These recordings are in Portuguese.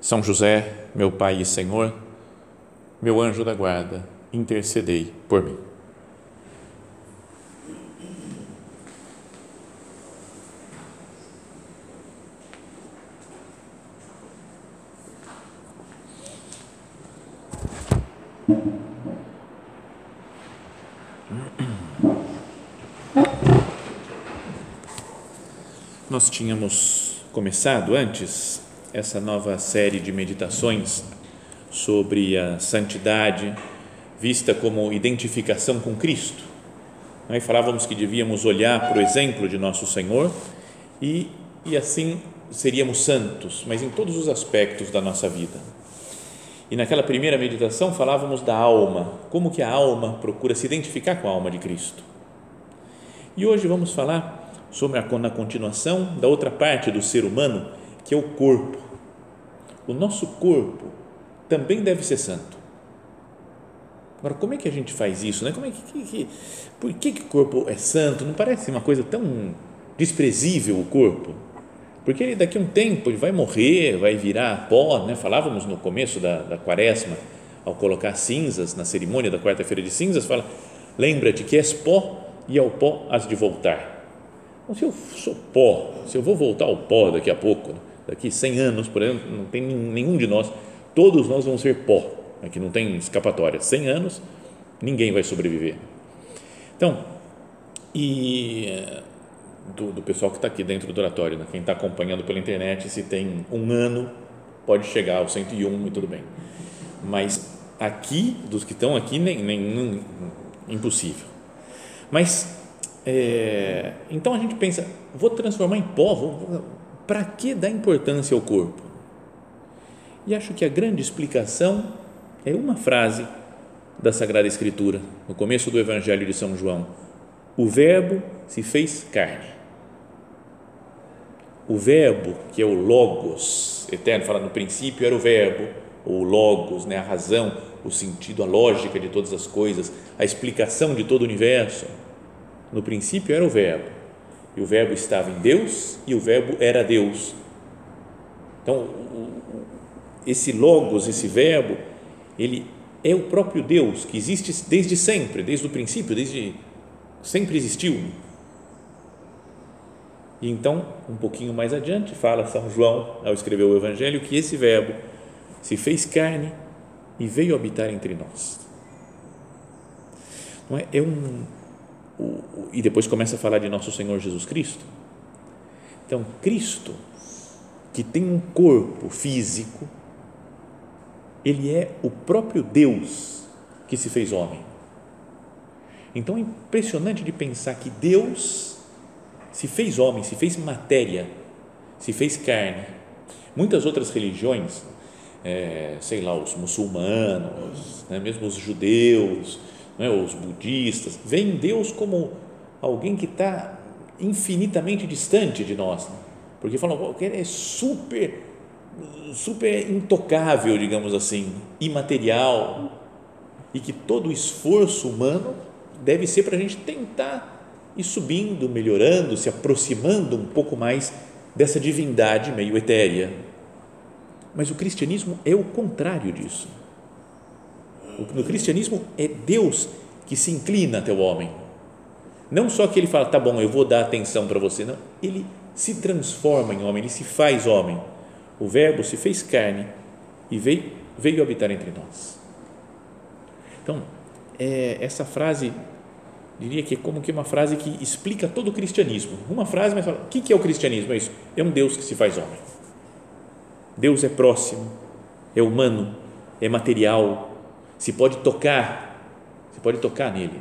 São José, meu Pai e Senhor, meu anjo da guarda, intercedei por mim. Nós tínhamos começado antes essa nova série de meditações sobre a santidade vista como identificação com Cristo. Aí falávamos que devíamos olhar para o exemplo de nosso Senhor e, e assim seríamos santos, mas em todos os aspectos da nossa vida. E naquela primeira meditação falávamos da alma, como que a alma procura se identificar com a alma de Cristo. E hoje vamos falar sobre a na continuação da outra parte do ser humano, que é o corpo. O nosso corpo também deve ser santo. Agora, como é que a gente faz isso? Né? Como é que, que, que, por que, que o corpo é santo? Não parece uma coisa tão desprezível o corpo? Porque ele daqui a um tempo ele vai morrer, vai virar pó. Né? Falávamos no começo da, da quaresma, ao colocar cinzas na cerimônia da quarta-feira de cinzas, fala: lembra-te que és pó e ao pó has de voltar. Então, se eu sou pó, se eu vou voltar ao pó daqui a pouco, daqui 100 anos, por exemplo, não tem nenhum de nós, todos nós vamos ser pó, aqui não tem escapatória. 100 anos, ninguém vai sobreviver. Então, e do, do pessoal que está aqui dentro do oratório, né? quem está acompanhando pela internet, se tem um ano, pode chegar ao 101 e tudo bem. Mas aqui, dos que estão aqui, nem, nem, impossível. Mas é, então a gente pensa, vou transformar em pó, para que dar importância ao corpo? E acho que a grande explicação é uma frase da Sagrada Escritura, no começo do Evangelho de São João: O Verbo se fez carne. O Verbo, que é o Logos eterno, fala no princípio era o Verbo, ou Logos, né, a razão, o sentido, a lógica de todas as coisas, a explicação de todo o universo no princípio era o Verbo, e o Verbo estava em Deus, e o Verbo era Deus. Então, esse Logos, esse Verbo, ele é o próprio Deus que existe desde sempre, desde o princípio, desde sempre existiu. E então, um pouquinho mais adiante, fala São João, ao escrever o Evangelho, que esse Verbo se fez carne e veio habitar entre nós. Não é? é um, e depois começa a falar de nosso Senhor Jesus Cristo. Então, Cristo, que tem um corpo físico, ele é o próprio Deus que se fez homem. Então é impressionante de pensar que Deus se fez homem, se fez matéria, se fez carne. Muitas outras religiões, é, sei lá, os muçulmanos, né, mesmo os judeus, né, os budistas, veem Deus como alguém que está infinitamente distante de nós, né? porque falam que ele é super, super intocável, digamos assim, imaterial, e que todo o esforço humano deve ser para a gente tentar ir subindo, melhorando, se aproximando um pouco mais dessa divindade meio etérea. Mas o cristianismo é o contrário disso no cristianismo é Deus que se inclina até o homem. Não só que ele fala, tá bom, eu vou dar atenção para você, não. Ele se transforma em homem, ele se faz homem. O Verbo se fez carne e veio, veio habitar entre nós. Então, é, essa frase, diria que é como que uma frase que explica todo o cristianismo. Uma frase, mas fala, o que é o cristianismo? É isso, é um Deus que se faz homem. Deus é próximo, é humano, é material, se pode tocar, se pode tocar nele.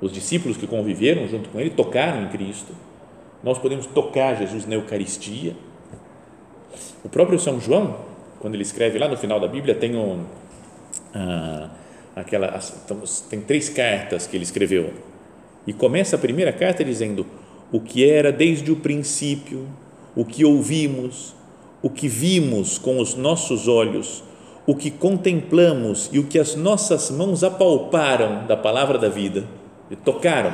Os discípulos que conviveram junto com ele tocaram em Cristo. Nós podemos tocar Jesus na Eucaristia. O próprio São João, quando ele escreve lá no final da Bíblia, tem um, ah, aquela, tem três cartas que ele escreveu. E começa a primeira carta dizendo o que era desde o princípio, o que ouvimos, o que vimos com os nossos olhos, o que contemplamos e o que as nossas mãos apalparam da palavra da vida, tocaram.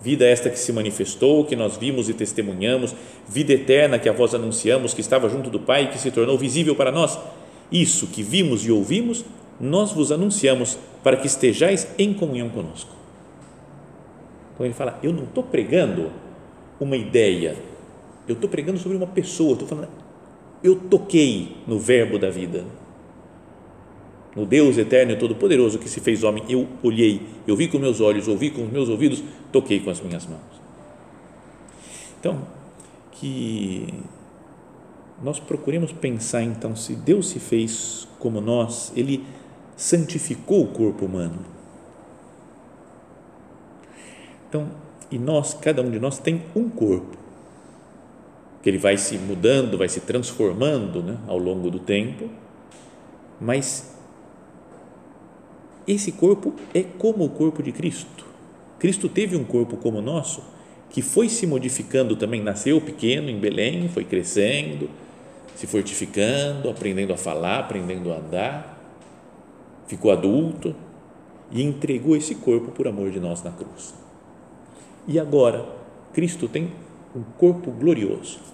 Vida esta que se manifestou, que nós vimos e testemunhamos, vida eterna que a vós anunciamos, que estava junto do Pai e que se tornou visível para nós. Isso que vimos e ouvimos, nós vos anunciamos para que estejais em comunhão conosco. Então ele fala: Eu não estou pregando uma ideia, eu estou pregando sobre uma pessoa, estou falando, eu toquei no Verbo da vida, no Deus eterno e todo-poderoso que se fez homem, eu olhei, eu vi com meus olhos, ouvi com os meus ouvidos, toquei com as minhas mãos. Então, que nós procuremos pensar então se Deus se fez como nós, ele santificou o corpo humano. Então, e nós, cada um de nós tem um corpo, que ele vai se mudando, vai se transformando né, ao longo do tempo, mas esse corpo é como o corpo de Cristo. Cristo teve um corpo como o nosso, que foi se modificando também, nasceu pequeno em Belém, foi crescendo, se fortificando, aprendendo a falar, aprendendo a andar, ficou adulto e entregou esse corpo por amor de nós na cruz. E agora, Cristo tem um corpo glorioso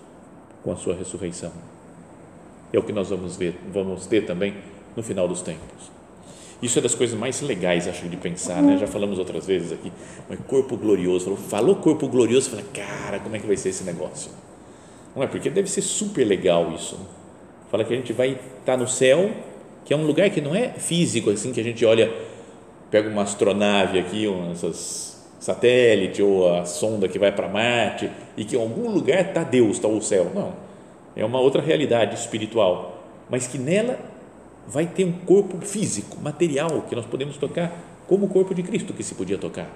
com a sua ressurreição. É o que nós vamos ver, vamos ter também no final dos tempos. Isso é das coisas mais legais, acho, de pensar, né? Já falamos outras vezes aqui, mas corpo glorioso, falou, falou corpo glorioso, fala, cara, como é que vai ser esse negócio? Não é? Porque deve ser super legal isso. Fala que a gente vai estar tá no céu, que é um lugar que não é físico, assim, que a gente olha, pega uma astronave aqui, essas satélite ou a sonda que vai para Marte e que em algum lugar está Deus, está o céu. Não. É uma outra realidade espiritual, mas que nela vai ter um corpo físico, material, que nós podemos tocar, como o corpo de Cristo que se podia tocar.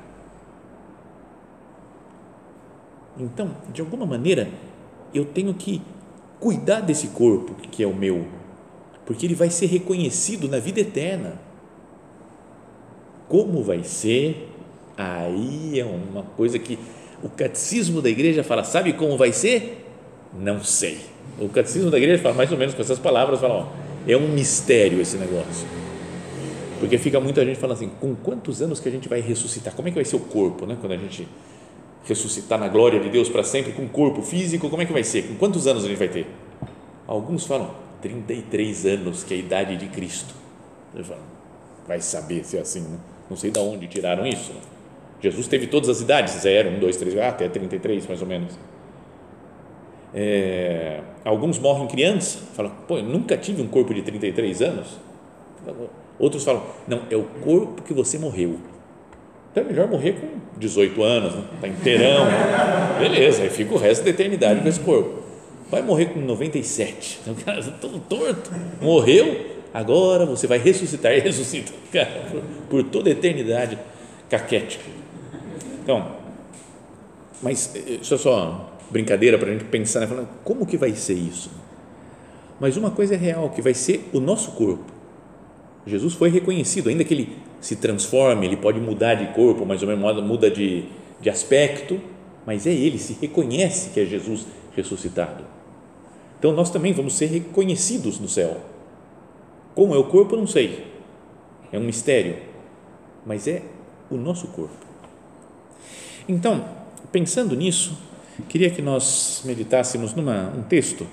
Então, de alguma maneira, eu tenho que cuidar desse corpo que é o meu, porque ele vai ser reconhecido na vida eterna. Como vai ser? Aí é uma coisa que o catecismo da igreja fala, sabe como vai ser? Não sei. O catecismo da igreja fala mais ou menos com essas palavras, fala, ó, é um mistério esse negócio. Porque fica muita gente falando assim, com quantos anos que a gente vai ressuscitar? Como é que vai ser o corpo, né? Quando a gente ressuscitar na glória de Deus para sempre com corpo físico, como é que vai ser? Com quantos anos a gente vai ter? Alguns falam 33 anos, que é a idade de Cristo. Eu falo, vai saber se é assim, né? não sei de onde tiraram isso. Jesus teve todas as idades, 0, 1, 2, 3, até 33 mais ou menos. É, alguns morrem crianças, falam, pô, eu nunca tive um corpo de 33 anos. Outros falam, não, é o corpo que você morreu então é melhor morrer com 18 anos, né? tá inteirão. Beleza, aí fica o resto da eternidade com esse corpo. Vai morrer com 97. Então, cara, todo torto. Morreu, agora você vai ressuscitar. E ressuscita, cara, por, por toda a eternidade caquética. Então, mas eh, isso é só brincadeira para a gente pensar, né? Falando, como que vai ser isso? Mas uma coisa é real, que vai ser o nosso corpo. Jesus foi reconhecido, ainda que ele se transforme, ele pode mudar de corpo, mais ou menos muda de, de aspecto, mas é ele, se reconhece que é Jesus ressuscitado. Então nós também vamos ser reconhecidos no céu. Como é o corpo, não sei, é um mistério, mas é o nosso corpo. Então, pensando nisso, queria que nós meditássemos numa um texto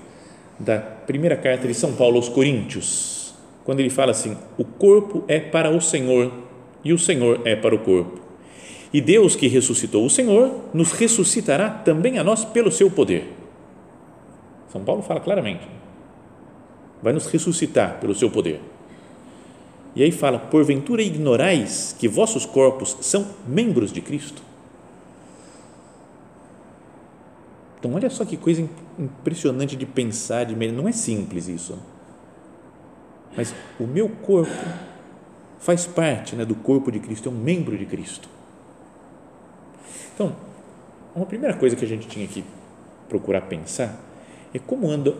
da primeira carta de São Paulo aos Coríntios, quando ele fala assim: o corpo é para o Senhor e o Senhor é para o corpo. E Deus que ressuscitou o Senhor nos ressuscitará também a nós pelo seu poder. São Paulo fala claramente. Vai nos ressuscitar pelo seu poder. E aí fala: porventura ignorais que vossos corpos são membros de Cristo? Então, olha só que coisa impressionante de pensar, de não é simples isso mas o meu corpo faz parte né, do corpo de Cristo, é um membro de Cristo. Então, uma primeira coisa que a gente tinha que procurar pensar é como anda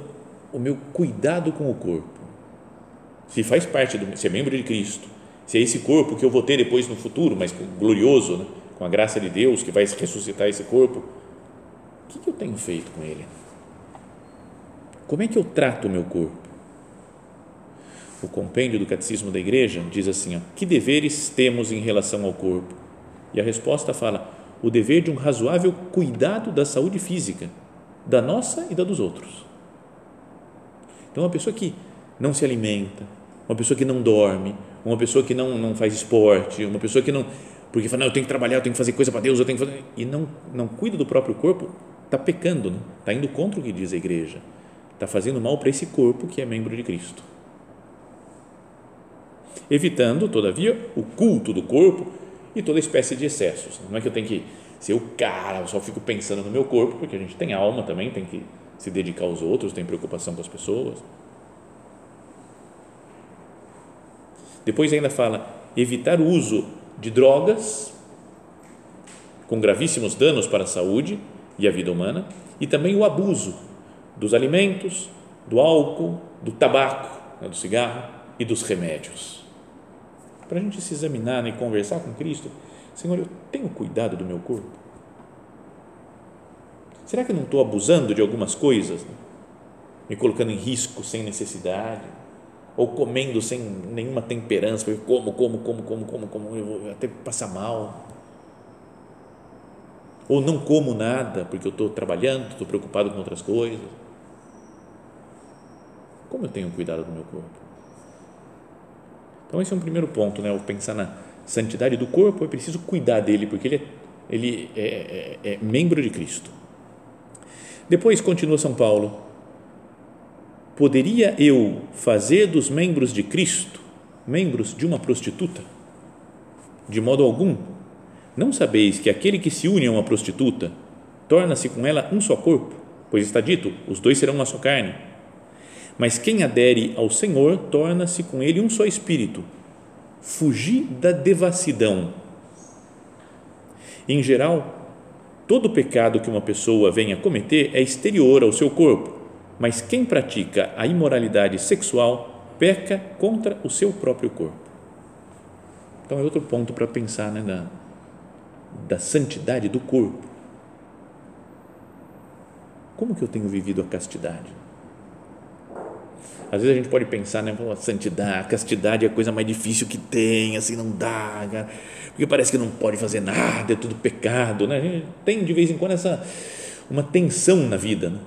o meu cuidado com o corpo. Se faz parte do, se é membro de Cristo, se é esse corpo que eu vou ter depois no futuro, mas glorioso, né? com a graça de Deus que vai ressuscitar esse corpo, que, que eu tenho feito com ele? Como é que eu trato o meu corpo? O compêndio do Catecismo da Igreja diz assim: ó, que deveres temos em relação ao corpo? E a resposta fala: o dever de um razoável cuidado da saúde física, da nossa e da dos outros. Então, uma pessoa que não se alimenta, uma pessoa que não dorme, uma pessoa que não, não faz esporte, uma pessoa que não. Porque fala, não, eu tenho que trabalhar, eu tenho que fazer coisa para Deus, eu tenho que fazer. E não, não cuida do próprio corpo, está pecando, está né? Indo contra o que diz a igreja. Está fazendo mal para esse corpo que é membro de Cristo. Evitando, todavia, o culto do corpo e toda espécie de excessos. Não é que eu tenho que ser o cara, eu só fico pensando no meu corpo, porque a gente tem alma também, tem que se dedicar aos outros, tem preocupação com as pessoas. Depois ainda fala evitar o uso de drogas com gravíssimos danos para a saúde e a vida humana e também o abuso dos alimentos, do álcool, do tabaco, né, do cigarro e dos remédios. Para a gente se examinar né, e conversar com Cristo, Senhor, eu tenho cuidado do meu corpo? Será que eu não estou abusando de algumas coisas? Né? Me colocando em risco sem necessidade? Ou comendo sem nenhuma temperança, porque como, como, como, como, como, como, eu vou até passar mal. Ou não como nada, porque eu estou trabalhando, estou preocupado com outras coisas. Como eu tenho cuidado do meu corpo? Então, esse é um primeiro ponto, né? O pensar na santidade do corpo, é preciso cuidar dele, porque ele é, ele é, é, é membro de Cristo. Depois, continua São Paulo, poderia eu fazer dos membros de Cristo membros de uma prostituta? De modo algum. Não sabeis que aquele que se une a uma prostituta torna-se com ela um só corpo? Pois está dito: os dois serão uma só carne. Mas quem adere ao Senhor torna-se com ele um só espírito. Fugir da devassidão. Em geral, todo pecado que uma pessoa venha cometer é exterior ao seu corpo mas quem pratica a imoralidade sexual peca contra o seu próprio corpo. Então é outro ponto para pensar né, da, da santidade do corpo. Como que eu tenho vivido a castidade? Às vezes a gente pode pensar, né, santidade, castidade é a coisa mais difícil que tem, assim, não dá, cara, porque parece que não pode fazer nada, é tudo pecado, né? A gente tem de vez em quando essa uma tensão na vida, né?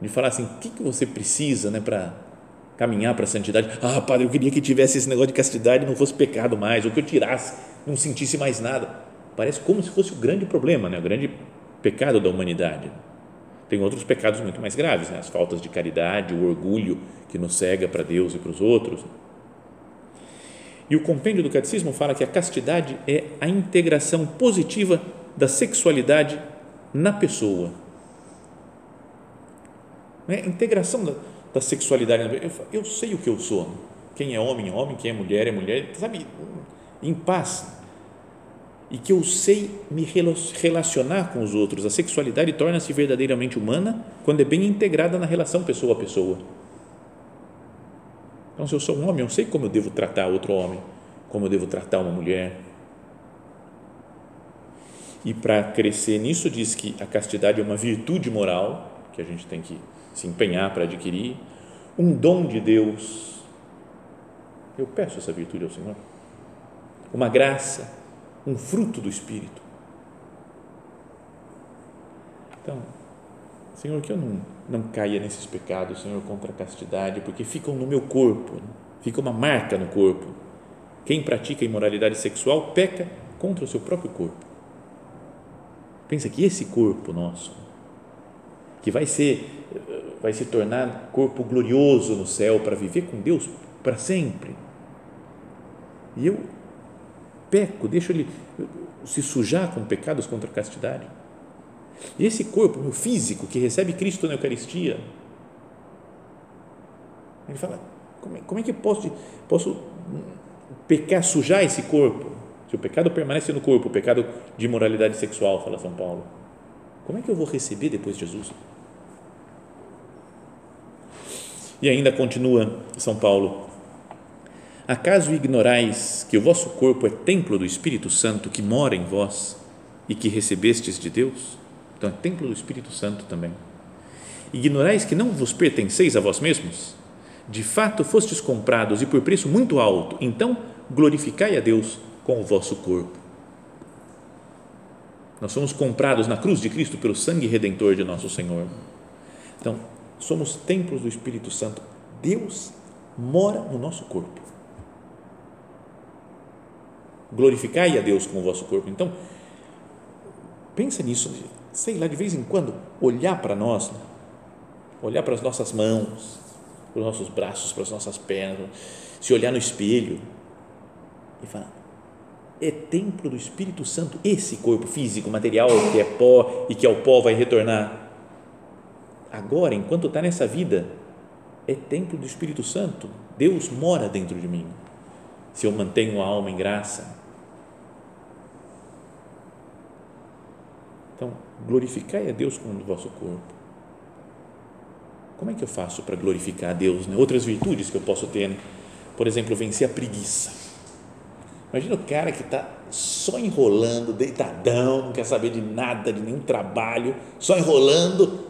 de falar assim, o que, que você precisa né, para caminhar para a santidade? Ah, padre, eu queria que tivesse esse negócio de castidade e não fosse pecado mais, ou que eu tirasse, não sentisse mais nada. Parece como se fosse o grande problema, né, o grande pecado da humanidade. Tem outros pecados muito mais graves, né, as faltas de caridade, o orgulho que nos cega para Deus e para os outros. E o compêndio do catecismo fala que a castidade é a integração positiva da sexualidade na pessoa né? integração da, da sexualidade. Eu, eu, sei o que eu sou. Quem é homem é homem, quem é mulher é mulher, sabe? Em paz. E que eu sei me relacionar com os outros. A sexualidade torna-se verdadeiramente humana quando é bem integrada na relação pessoa a pessoa. Então, se eu sou um homem, eu sei como eu devo tratar outro homem, como eu devo tratar uma mulher. E para crescer nisso, diz que a castidade é uma virtude moral que a gente tem que se empenhar para adquirir, um dom de Deus. Eu peço essa virtude ao Senhor. Uma graça, um fruto do Espírito. Então, Senhor, que eu não, não caia nesses pecados, Senhor, contra a castidade, porque ficam no meu corpo, né? fica uma marca no corpo. Quem pratica imoralidade sexual peca contra o seu próprio corpo. Pensa que esse corpo nosso, que vai ser vai se tornar corpo glorioso no céu para viver com Deus para sempre. E eu peco, deixo ele se sujar com pecados contra a castidade. E esse corpo, meu físico, que recebe Cristo na Eucaristia, ele fala: como é, como é que posso, posso pecar, sujar esse corpo? Se o pecado permanece no corpo, o pecado de imoralidade sexual, fala São Paulo, como é que eu vou receber depois Jesus? E ainda continua São Paulo: Acaso ignorais que o vosso corpo é templo do Espírito Santo que mora em vós e que recebestes de Deus? Então é templo do Espírito Santo também. Ignorais que não vos pertenceis a vós mesmos? De fato fostes comprados e por preço muito alto, então glorificai a Deus com o vosso corpo. Nós somos comprados na cruz de Cristo pelo sangue redentor de nosso Senhor. Então, somos templos do Espírito Santo. Deus mora no nosso corpo. Glorificai a Deus com o vosso corpo. Então, pensa nisso, sei lá, de vez em quando, olhar para nós, olhar para as nossas mãos, para os nossos braços, para as nossas pernas, se olhar no espelho e falar: é templo do Espírito Santo, esse corpo físico, material que é pó e que ao pó vai retornar. Agora, enquanto está nessa vida, é templo do Espírito Santo. Deus mora dentro de mim. Se eu mantenho a alma em graça. Então, glorificai a Deus com o vosso corpo. Como é que eu faço para glorificar a Deus? Né? Outras virtudes que eu posso ter, né? por exemplo, vencer a preguiça Imagina o cara que está só enrolando, deitadão, não quer saber de nada, de nenhum trabalho, só enrolando.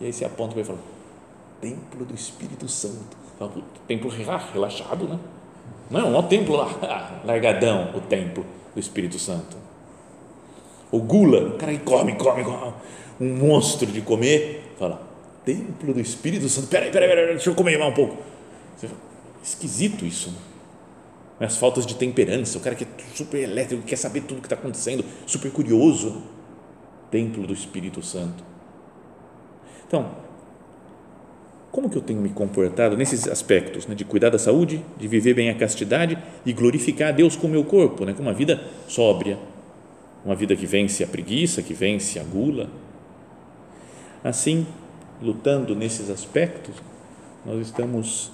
E aí você aponta para ele e fala: Templo do Espírito Santo. Fala, templo relaxado, né? Não, não é o templo lá, largadão, o templo do Espírito Santo. O gula, o cara que come, come, come, um monstro de comer, fala: Templo do Espírito Santo. Peraí, peraí, peraí, deixa eu comer mais um pouco. Fala, Esquisito isso, né? as faltas de temperança, o cara que é super elétrico, quer saber tudo o que está acontecendo, super curioso. Templo do Espírito Santo. Então, como que eu tenho me comportado nesses aspectos, né, de cuidar da saúde, de viver bem a castidade e glorificar a Deus com o meu corpo, né, com uma vida sóbria, uma vida que vence a preguiça, que vence a gula. Assim, lutando nesses aspectos, nós estamos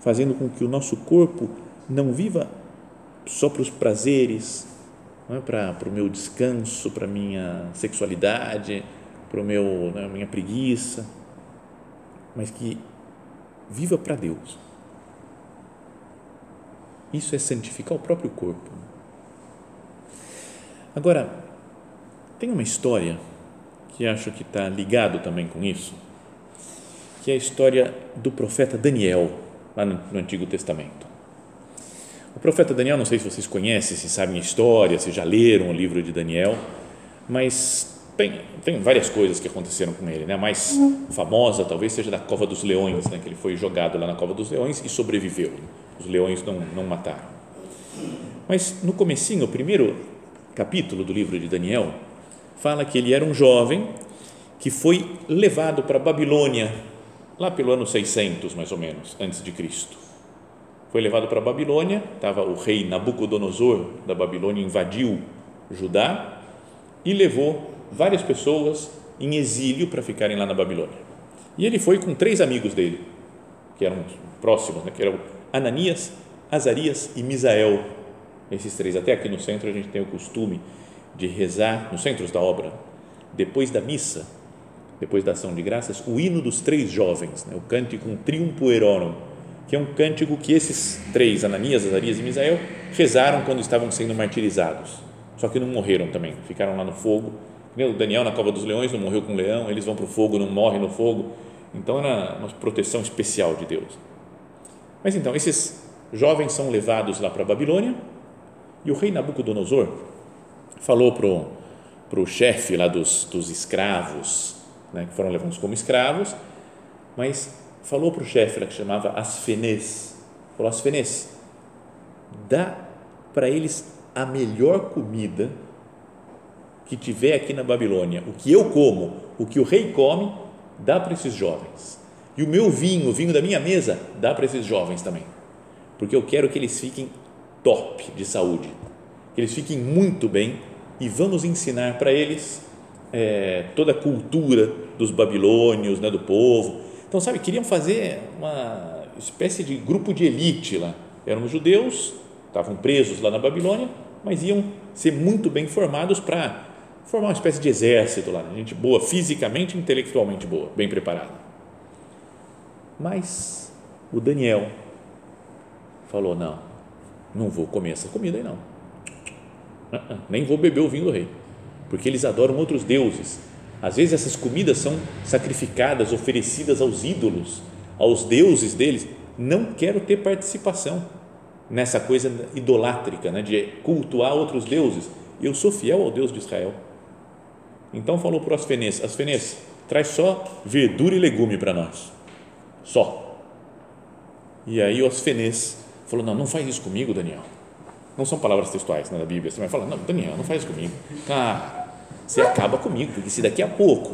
fazendo com que o nosso corpo não viva só para os prazeres, não é para, para o meu descanso, para a minha sexualidade, para o meu, né, minha preguiça, mas que viva para Deus. Isso é santificar o próprio corpo. Agora, tem uma história que acho que está ligado também com isso, que é a história do profeta Daniel, lá no, Antigo Testamento. O profeta Daniel, não sei se vocês conhecem, se sabem a história, se já leram o livro de Daniel, mas tem, tem várias coisas que aconteceram com ele. Né? A mais famosa talvez seja da Cova dos Leões, né? que ele foi jogado lá na Cova dos Leões e sobreviveu. Os leões não, não mataram. Mas no comecinho, primeiro capítulo do livro de Daniel, fala que ele era um jovem que foi levado para a Babilônia, lá pelo ano 600, mais ou menos, antes de Cristo foi levado para a Babilônia, estava o rei Nabucodonosor da Babilônia invadiu Judá e levou várias pessoas em exílio para ficarem lá na Babilônia. E ele foi com três amigos dele, que eram próximos, né, que eram Ananias, Azarias e Misael. Esses três, até aqui no centro a gente tem o costume de rezar, nos centros da obra, depois da missa, depois da ação de graças, o hino dos três jovens, né, o Canticum Triumphum Erorum, que é um cântico que esses três, Ananias, Azarias e Misael, rezaram quando estavam sendo martirizados. Só que não morreram também, ficaram lá no fogo. O Daniel na cova dos leões não morreu com o leão, eles vão para o fogo, não morrem no fogo. Então era uma proteção especial de Deus. Mas então, esses jovens são levados lá para a Babilônia e o rei Nabucodonosor falou para o chefe lá dos, dos escravos, né, que foram levados como escravos, mas falou para o chefe que chamava Asfenês, falou dá para eles a melhor comida que tiver aqui na Babilônia, o que eu como, o que o rei come, dá para esses jovens. E o meu vinho, o vinho da minha mesa, dá para esses jovens também. Porque eu quero que eles fiquem top de saúde, que eles fiquem muito bem e vamos ensinar para eles é, toda a cultura dos babilônios, né, do povo, então, sabe, queriam fazer uma espécie de grupo de elite lá. Eram judeus, estavam presos lá na Babilônia, mas iam ser muito bem formados para formar uma espécie de exército lá, gente boa, fisicamente intelectualmente boa, bem preparada. Mas o Daniel falou: Não, não vou comer essa comida aí não. Uh-uh, nem vou beber o vinho do rei, porque eles adoram outros deuses. Às vezes essas comidas são sacrificadas, oferecidas aos ídolos, aos deuses deles. Não quero ter participação nessa coisa idolátrica, né, de cultuar outros deuses. Eu sou fiel ao Deus de Israel. Então falou para o Asfenês: Asfenês, traz só verdura e legume para nós. Só. E aí o Asfenês falou: Não, não faz isso comigo, Daniel. Não são palavras textuais né, da Bíblia. Você vai falar: Não, Daniel, não faz isso comigo. Cara, você acaba comigo, porque se daqui a pouco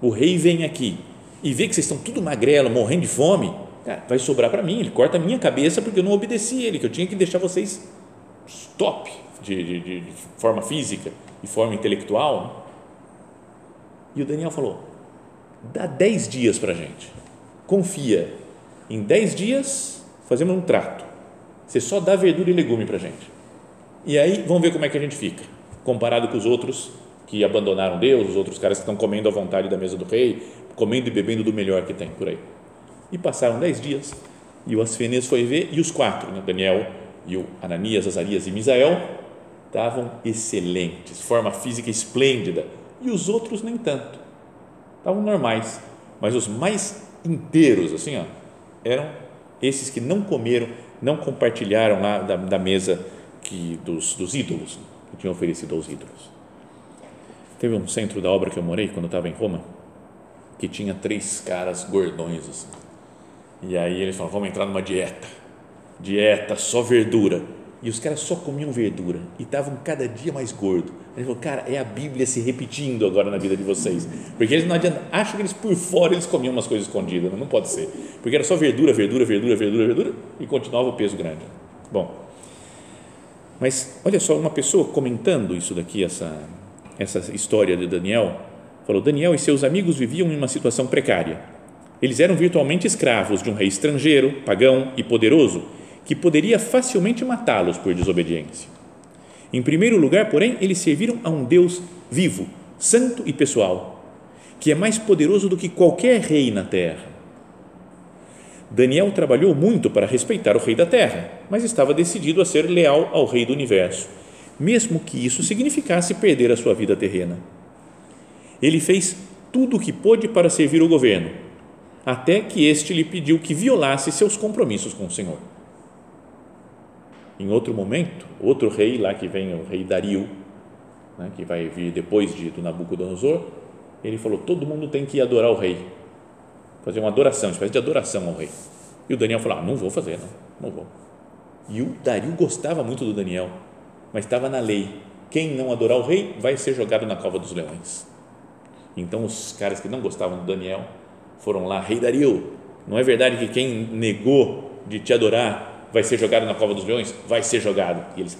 o rei vem aqui e vê que vocês estão tudo magrelo, morrendo de fome, cara, vai sobrar para mim. Ele corta a minha cabeça porque eu não obedeci ele, que eu tinha que deixar vocês top de, de, de, de forma física e forma intelectual. E o Daniel falou: dá 10 dias para gente, confia. Em 10 dias fazemos um trato. Você só dá verdura e legume para a gente. E aí vamos ver como é que a gente fica, comparado com os outros que abandonaram Deus, os outros caras que estão comendo à vontade da mesa do rei, comendo e bebendo do melhor que tem por aí. E passaram 10 dias e o Asfenês foi ver e os quatro, né, Daniel e o Ananias, Azarias e Misael, estavam excelentes, forma física esplêndida, e os outros nem tanto, estavam normais, mas os mais inteiros, assim, ó, eram esses que não comeram, não compartilharam lá da, da mesa que, dos, dos ídolos, que tinham oferecido aos ídolos. Teve um centro da obra que eu morei quando eu estava em Roma, que tinha três caras gordões, assim. e aí eles falaram, vamos entrar numa dieta, dieta, só verdura, e os caras só comiam verdura e estavam cada dia mais gordos. Ele falou, cara, é a Bíblia se repetindo agora na vida de vocês. Porque eles não adianta, acham que eles por fora eles comiam umas coisas escondidas, não, não pode ser. Porque era só verdura, verdura, verdura, verdura, verdura e continuava o peso grande. Bom, mas olha só, uma pessoa comentando isso daqui, essa, essa história de Daniel, falou: Daniel e seus amigos viviam em uma situação precária. Eles eram virtualmente escravos de um rei estrangeiro, pagão e poderoso que poderia facilmente matá-los por desobediência. Em primeiro lugar, porém, eles serviram a um Deus vivo, santo e pessoal, que é mais poderoso do que qualquer rei na terra. Daniel trabalhou muito para respeitar o rei da terra, mas estava decidido a ser leal ao rei do universo, mesmo que isso significasse perder a sua vida terrena. Ele fez tudo o que pôde para servir o governo, até que este lhe pediu que violasse seus compromissos com o Senhor. Em outro momento, outro rei lá que vem, o rei Dario, né, que vai vir depois de, do Nabucodonosor, ele falou: todo mundo tem que adorar o rei, fazer uma adoração, uma espécie de adoração ao rei. E o Daniel falou: ah, não vou fazer, não, não vou. E o Dario gostava muito do Daniel, mas estava na lei: quem não adorar o rei vai ser jogado na cova dos leões. Então os caras que não gostavam do Daniel foram lá: Rei Dario, não é verdade que quem negou de te adorar vai ser jogado na cova dos leões? Vai ser jogado. E eles,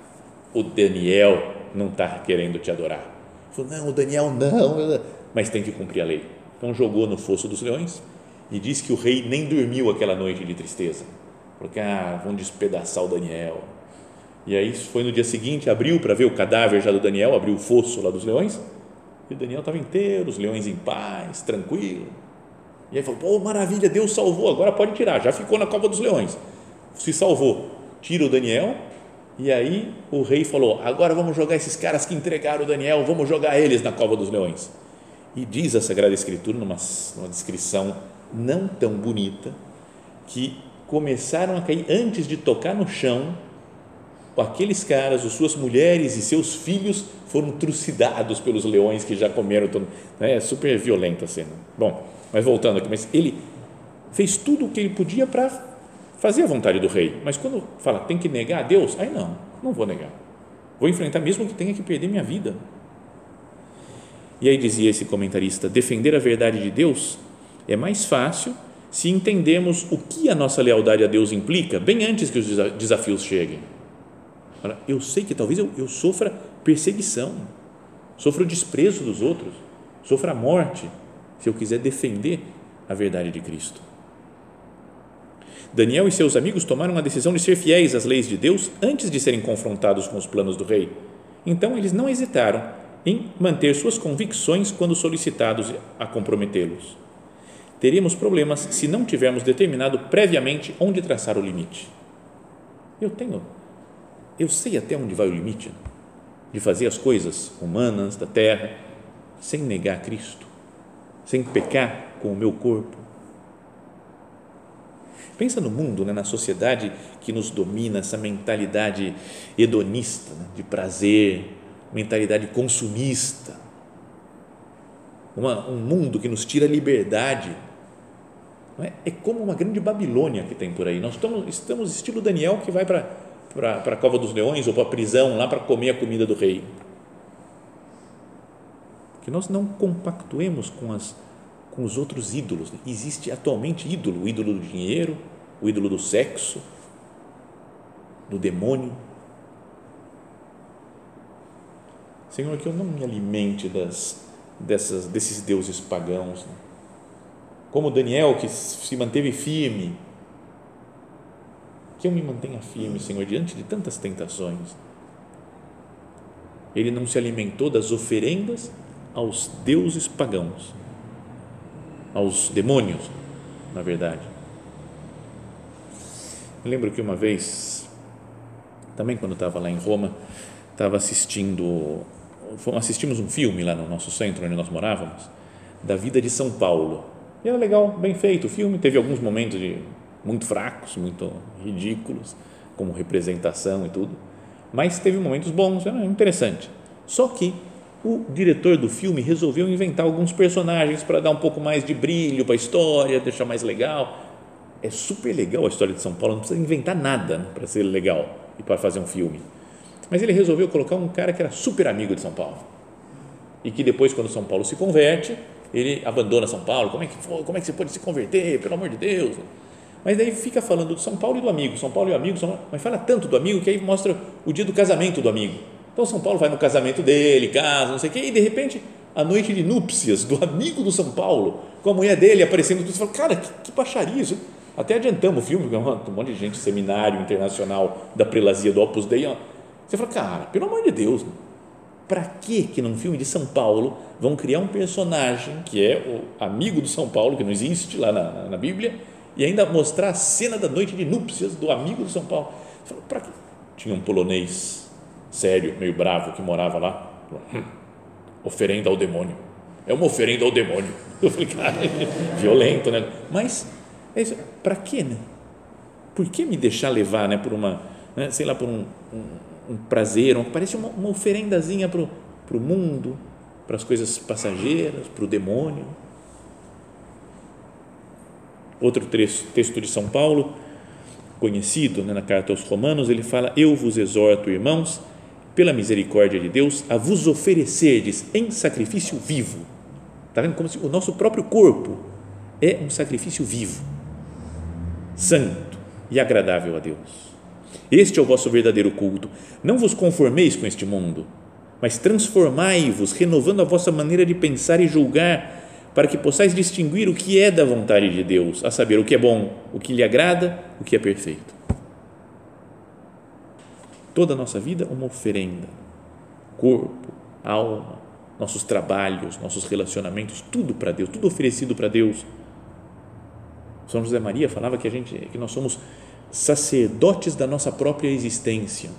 o Daniel não está querendo te adorar. Falou, não, o Daniel não, mas tem que cumprir a lei. Então jogou no fosso dos leões e diz que o rei nem dormiu aquela noite de tristeza, porque ah, vão despedaçar o Daniel. E aí foi no dia seguinte, abriu para ver o cadáver já do Daniel, abriu o fosso lá dos leões, e o Daniel estava inteiro, os leões em paz, tranquilo. E aí falou, pô, maravilha, Deus salvou, agora pode tirar, já ficou na cova dos leões se salvou. Tira o Daniel e aí o rei falou: agora vamos jogar esses caras que entregaram o Daniel, vamos jogar eles na cova dos leões. E diz a Sagrada Escritura, numa, numa descrição não tão bonita, que começaram a cair antes de tocar no chão. Aqueles caras, as suas mulheres e seus filhos foram trucidados pelos leões que já comeram. Todo, né? É super violenta a cena. Bom, mas voltando aqui, mas ele fez tudo o que ele podia para fazer a vontade do rei, mas quando fala tem que negar a Deus, aí não, não vou negar. Vou enfrentar mesmo que tenha que perder minha vida. E aí dizia esse comentarista: defender a verdade de Deus é mais fácil se entendemos o que a nossa lealdade a Deus implica, bem antes que os desafios cheguem. eu sei que talvez eu, eu sofra perseguição, sofra o desprezo dos outros, sofra a morte, se eu quiser defender a verdade de Cristo. Daniel e seus amigos tomaram a decisão de ser fiéis às leis de Deus antes de serem confrontados com os planos do rei. Então, eles não hesitaram em manter suas convicções quando solicitados a comprometê-los. teremos problemas se não tivermos determinado previamente onde traçar o limite. Eu tenho, eu sei até onde vai o limite de fazer as coisas humanas da terra sem negar Cristo, sem pecar com o meu corpo. Pensa no mundo, né, na sociedade que nos domina, essa mentalidade hedonista, né, de prazer, mentalidade consumista, uma, um mundo que nos tira a liberdade. É? é? como uma grande Babilônia que tem por aí. Nós estamos, estamos estilo Daniel que vai para a cova dos leões ou para a prisão lá para comer a comida do rei. Que nós não compactuemos com, as, com os outros ídolos. Existe atualmente ídolo, o ídolo do dinheiro, o ídolo do sexo, do demônio. Senhor, que eu não me alimente das dessas, desses deuses pagãos. Né? Como Daniel, que se manteve firme. Que eu me mantenha firme, Senhor, diante de tantas tentações. Ele não se alimentou das oferendas aos deuses pagãos, aos demônios, na verdade. Eu lembro que uma vez, também quando estava lá em Roma, estava assistindo assistimos um filme lá no nosso centro, onde nós morávamos, da vida de São Paulo. E era legal, bem feito o filme. Teve alguns momentos de, muito fracos, muito ridículos, como representação e tudo. Mas teve momentos bons, era interessante. Só que o diretor do filme resolveu inventar alguns personagens para dar um pouco mais de brilho para a história, deixar mais legal. É super legal a história de São Paulo, não precisa inventar nada né, para ser legal e para fazer um filme mas ele resolveu colocar um cara que era super amigo de São Paulo e que depois, quando São Paulo se converte, ele abandona São Paulo. Como é que? Como é que você pode se converter? Pelo amor de Deus! Mas daí fica falando do São Paulo e do amigo, São Paulo e o amigo, mas fala tanto do amigo que aí mostra o dia do casamento do amigo. Então São Paulo vai no casamento dele, casa, não sei o quê, e de repente a noite de núpcias do amigo do São Paulo, com a mulher dele aparecendo você fala, cara, que, que baixaria isso. Até adiantamos o filme, um monte de gente, seminário internacional da prelazia do Opus Dei, você fala, cara, pelo amor de Deus, para que que num filme de São Paulo vão criar um personagem que é o amigo do São Paulo, que não existe lá na, na Bíblia, e ainda mostrar a cena da noite de núpcias do amigo do São Paulo? Para que? Tinha um polonês sério, meio bravo, que morava lá. Hum, oferenda ao demônio. É uma oferenda ao demônio. Eu falei, cara, violento, né? Mas, é para quê, né? Por que me deixar levar, né, por uma, né, sei lá, por um, um um prazer, uma, parece uma, uma oferendazinha para o mundo, para as coisas passageiras, para o demônio. Outro trecho, texto de São Paulo, conhecido né, na carta aos Romanos, ele fala: Eu vos exorto, irmãos, pela misericórdia de Deus, a vos oferecerdes em sacrifício vivo. Está vendo? Como se o nosso próprio corpo é um sacrifício vivo, santo e agradável a Deus. Este é o vosso verdadeiro culto. Não vos conformeis com este mundo, mas transformai-vos, renovando a vossa maneira de pensar e julgar, para que possais distinguir o que é da vontade de Deus, a saber, o que é bom, o que lhe agrada, o que é perfeito. Toda a nossa vida uma oferenda. Corpo, alma, nossos trabalhos, nossos relacionamentos, tudo para Deus, tudo oferecido para Deus. São José Maria falava que a gente que nós somos sacerdotes da nossa própria existência.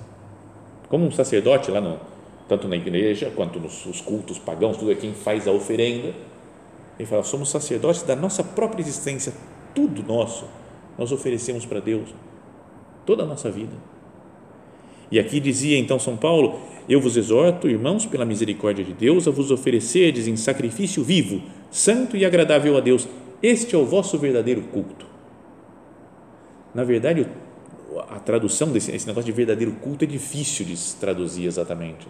Como um sacerdote lá no, tanto na igreja quanto nos, cultos pagãos, tudo é quem faz a oferenda. Ele fala: somos sacerdotes da nossa própria existência, tudo nosso nós oferecemos para Deus, toda a nossa vida. E aqui dizia então São Paulo: Eu vos exorto, irmãos, pela misericórdia de Deus, a vos oferecerdes em sacrifício vivo, santo e agradável a Deus. Este é o vosso verdadeiro culto na verdade, a tradução desse esse negócio de verdadeiro culto é difícil de traduzir exatamente,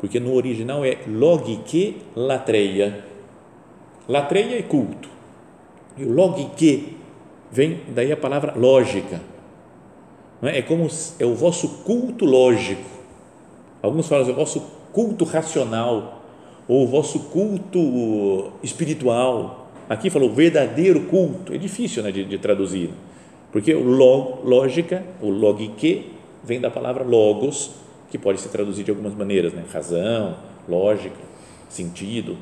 porque no original é logike latreia. Latreia é culto. E o logike vem daí a palavra lógica. É? é como é o vosso culto lógico. Alguns falam é o vosso culto racional ou o vosso culto espiritual. Aqui falou verdadeiro culto. É difícil né, de, de traduzir porque o log, lógica, o logike, vem da palavra logos, que pode ser traduzido de algumas maneiras, né? razão, lógica, sentido.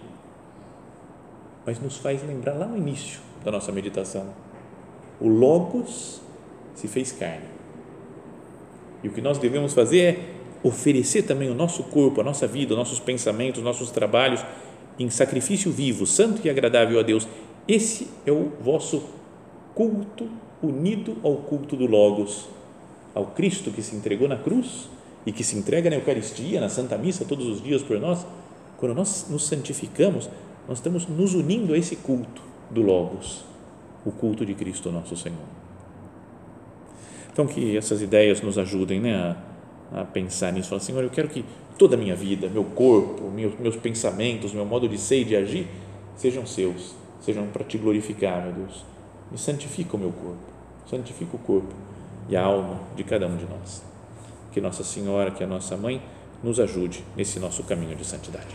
Mas nos faz lembrar lá no início da nossa meditação. O Logos se fez carne. E o que nós devemos fazer é oferecer também o nosso corpo, a nossa vida, os nossos pensamentos, nossos trabalhos em sacrifício vivo, santo e agradável a Deus. Esse é o vosso culto unido ao culto do Logos, ao Cristo que se entregou na cruz e que se entrega na Eucaristia, na Santa Missa, todos os dias por nós. Quando nós nos santificamos, nós estamos nos unindo a esse culto do Logos, o culto de Cristo nosso Senhor. Então, que essas ideias nos ajudem né, a, a pensar nisso. Falar, Senhor, eu quero que toda a minha vida, meu corpo, meus, meus pensamentos, meu modo de ser e de agir sejam seus, sejam para te glorificar, meu Deus. E santifica o meu corpo, santifica o corpo e a alma de cada um de nós. Que Nossa Senhora, que a nossa mãe, nos ajude nesse nosso caminho de santidade.